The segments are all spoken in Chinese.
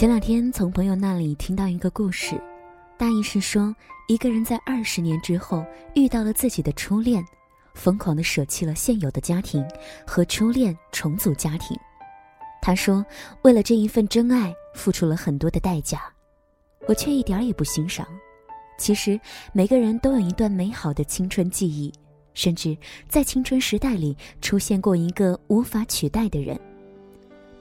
前两天从朋友那里听到一个故事，大意是说，一个人在二十年之后遇到了自己的初恋，疯狂的舍弃了现有的家庭，和初恋重组家庭。他说，为了这一份真爱，付出了很多的代价。我却一点也不欣赏。其实每个人都有一段美好的青春记忆，甚至在青春时代里出现过一个无法取代的人，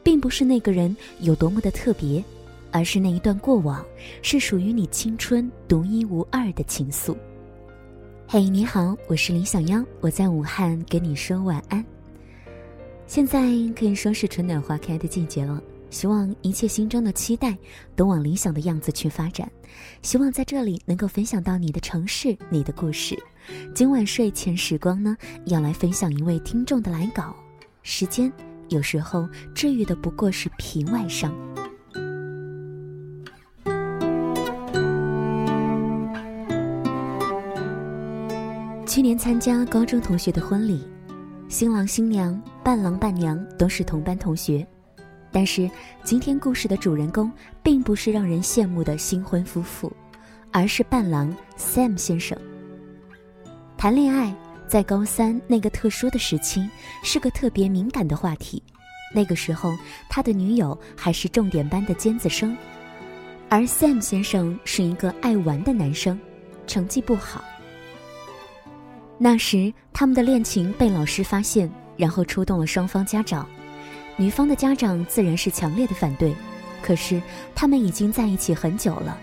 并不是那个人有多么的特别，而是那一段过往是属于你青春独一无二的情愫。嘿，你好，我是林小妖，我在武汉跟你说晚安。现在可以说是春暖花开的季节了。希望一切心中的期待都往理想的样子去发展。希望在这里能够分享到你的城市、你的故事。今晚睡前时光呢，要来分享一位听众的来稿。时间有时候治愈的不过是皮外伤。去年参加高中同学的婚礼，新郎新娘、伴郎伴娘都是同班同学。但是，今天故事的主人公并不是让人羡慕的新婚夫妇，而是伴郎 Sam 先生。谈恋爱在高三那个特殊的时期是个特别敏感的话题。那个时候，他的女友还是重点班的尖子生，而 Sam 先生是一个爱玩的男生，成绩不好。那时，他们的恋情被老师发现，然后出动了双方家长。女方的家长自然是强烈的反对，可是他们已经在一起很久了，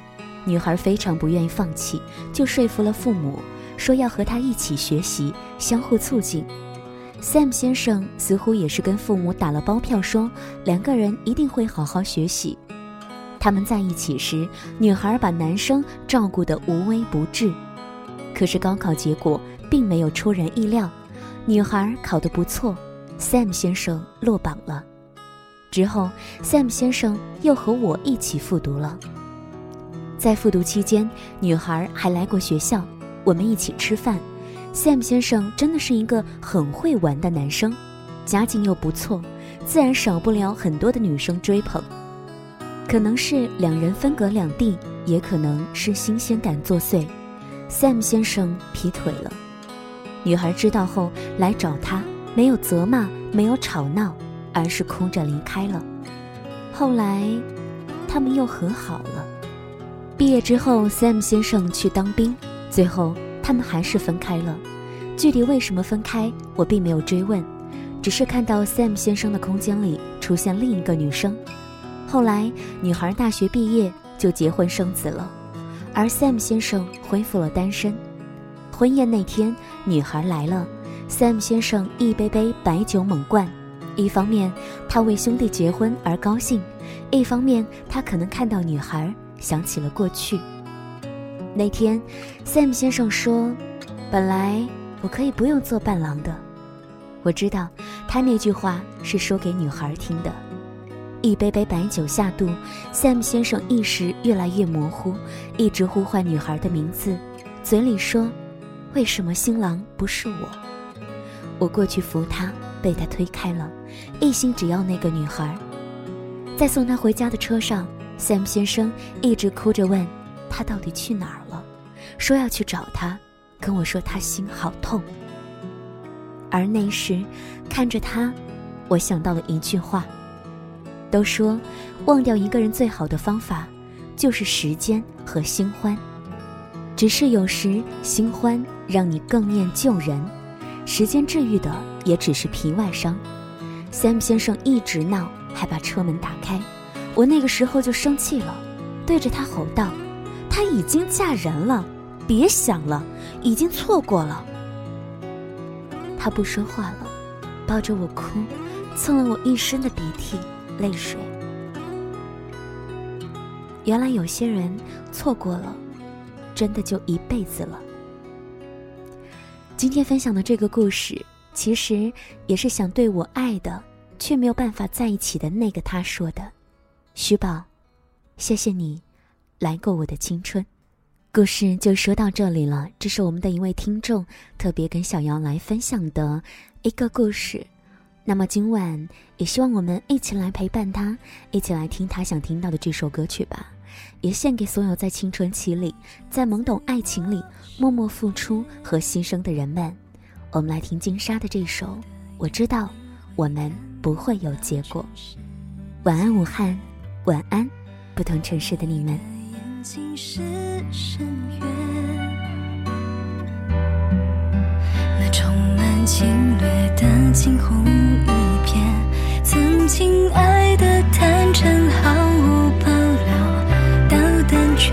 女孩非常不愿意放弃，就说服了父母，说要和他一起学习，相互促进。Sam 先生似乎也是跟父母打了包票，说两个人一定会好好学习。他们在一起时，女孩把男生照顾得无微不至，可是高考结果并没有出人意料，女孩考得不错。Sam 先生落榜了，之后 Sam 先生又和我一起复读了。在复读期间，女孩还来过学校，我们一起吃饭。Sam 先生真的是一个很会玩的男生，家境又不错，自然少不了很多的女生追捧。可能是两人分隔两地，也可能是新鲜感作祟，Sam 先生劈腿了。女孩知道后来找他。没有责骂，没有吵闹，而是哭着离开了。后来，他们又和好了。毕业之后，Sam 先生去当兵，最后他们还是分开了。具体为什么分开，我并没有追问，只是看到 Sam 先生的空间里出现另一个女生。后来，女孩大学毕业就结婚生子了，而 Sam 先生恢复了单身。婚宴那天，女孩来了。Sam 先生一杯杯白酒猛灌，一方面他为兄弟结婚而高兴，一方面他可能看到女孩想起了过去。那天，Sam 先生说：“本来我可以不用做伴郎的。”我知道他那句话是说给女孩听的。一杯杯白酒下肚，Sam 先生意识越来越模糊，一直呼唤女孩的名字，嘴里说：“为什么新郎不是我？”我过去扶他，被他推开了，一心只要那个女孩。在送他回家的车上，Sam 先生一直哭着问：“他到底去哪儿了？”说要去找他，跟我说他心好痛。而那时，看着他，我想到了一句话：都说忘掉一个人最好的方法，就是时间和新欢。只是有时新欢让你更念旧人。时间治愈的也只是皮外伤。Sam 先生一直闹，还把车门打开。我那个时候就生气了，对着他吼道：“她已经嫁人了，别想了，已经错过了。”他不说话了，抱着我哭，蹭了我一身的鼻涕泪水。原来有些人错过了，真的就一辈子了。今天分享的这个故事，其实也是想对我爱的却没有办法在一起的那个他说的。徐宝，谢谢你，来过我的青春。故事就说到这里了。这是我们的一位听众特别跟小姚来分享的一个故事。那么今晚也希望我们一起来陪伴他，一起来听他想听到的这首歌曲吧。也献给所有在青春期里，在懵懂爱情里默默付出和牺牲的人们。我们来听金莎的这首《我知道我们不会有结果》。晚安，武汉，晚安，不同城市的你们。那充满侵略的惊鸿一瞥，曾经爱的坦诚毫无保留。到胆怯。